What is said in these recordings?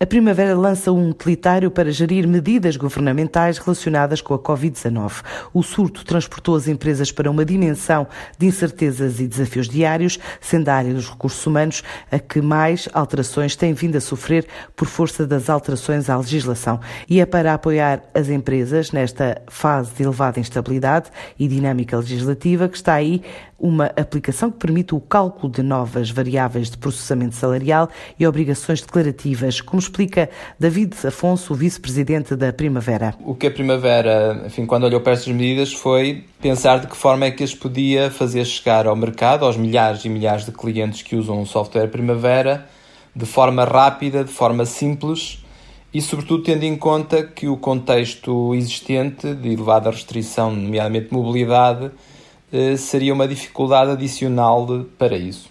A Primavera lança um utilitário para gerir medidas governamentais relacionadas com a Covid-19. O surto transportou as empresas para uma dimensão de incertezas e desafios diários, sendo a área dos recursos humanos a que mais alterações tem vindo a sofrer por força das alterações à legislação. E é para apoiar as empresas nesta fase de elevada instabilidade e dinâmica legislativa que está aí uma aplicação que permite o cálculo de novas variáveis de processamento salarial e obrigações declarativas, como explica David Afonso, vice-presidente da Primavera. O que a Primavera, enfim, quando olhou para estas medidas foi pensar de que forma é que as podia fazer chegar ao mercado, aos milhares e milhares de clientes que usam o software Primavera, de forma rápida, de forma simples e, sobretudo, tendo em conta que o contexto existente de elevada restrição, nomeadamente mobilidade, eh, seria uma dificuldade adicional para isso.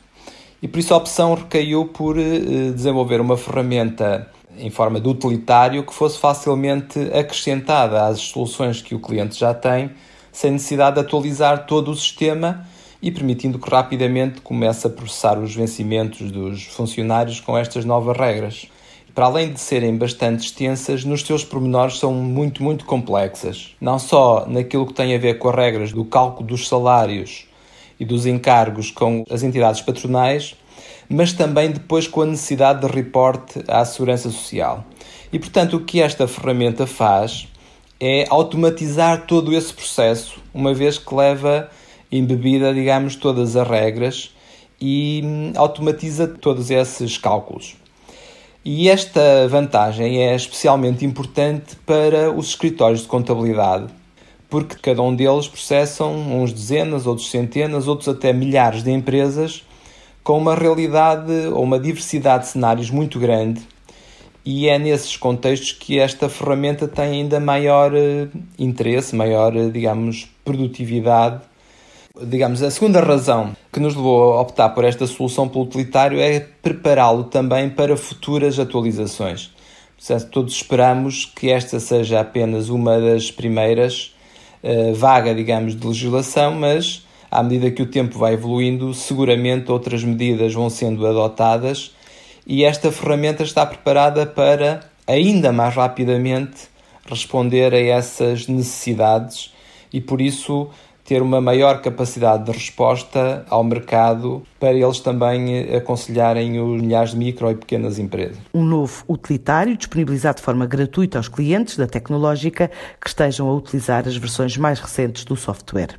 E por isso a opção recaiu por eh, desenvolver uma ferramenta em forma de utilitário que fosse facilmente acrescentada às soluções que o cliente já tem, sem necessidade de atualizar todo o sistema e permitindo que rapidamente comece a processar os vencimentos dos funcionários com estas novas regras para além de serem bastante extensas, nos seus pormenores são muito, muito complexas. Não só naquilo que tem a ver com as regras do cálculo dos salários e dos encargos com as entidades patronais, mas também depois com a necessidade de reporte à Segurança Social. E, portanto, o que esta ferramenta faz é automatizar todo esse processo, uma vez que leva embebida, digamos, todas as regras e hum, automatiza todos esses cálculos. E esta vantagem é especialmente importante para os escritórios de contabilidade, porque cada um deles processam uns dezenas, outros centenas, outros até milhares de empresas com uma realidade ou uma diversidade de cenários muito grande. E é nesses contextos que esta ferramenta tem ainda maior eh, interesse, maior, eh, digamos, produtividade digamos, a segunda razão que nos levou a optar por esta solução pelo utilitário é prepará-lo também para futuras atualizações. Portanto, todos esperamos que esta seja apenas uma das primeiras uh, vaga, digamos, de legislação, mas à medida que o tempo vai evoluindo, seguramente outras medidas vão sendo adotadas e esta ferramenta está preparada para ainda mais rapidamente responder a essas necessidades e por isso ter uma maior capacidade de resposta ao mercado para eles também aconselharem os milhares de micro e pequenas empresas. Um novo utilitário disponibilizado de forma gratuita aos clientes da tecnológica que estejam a utilizar as versões mais recentes do software.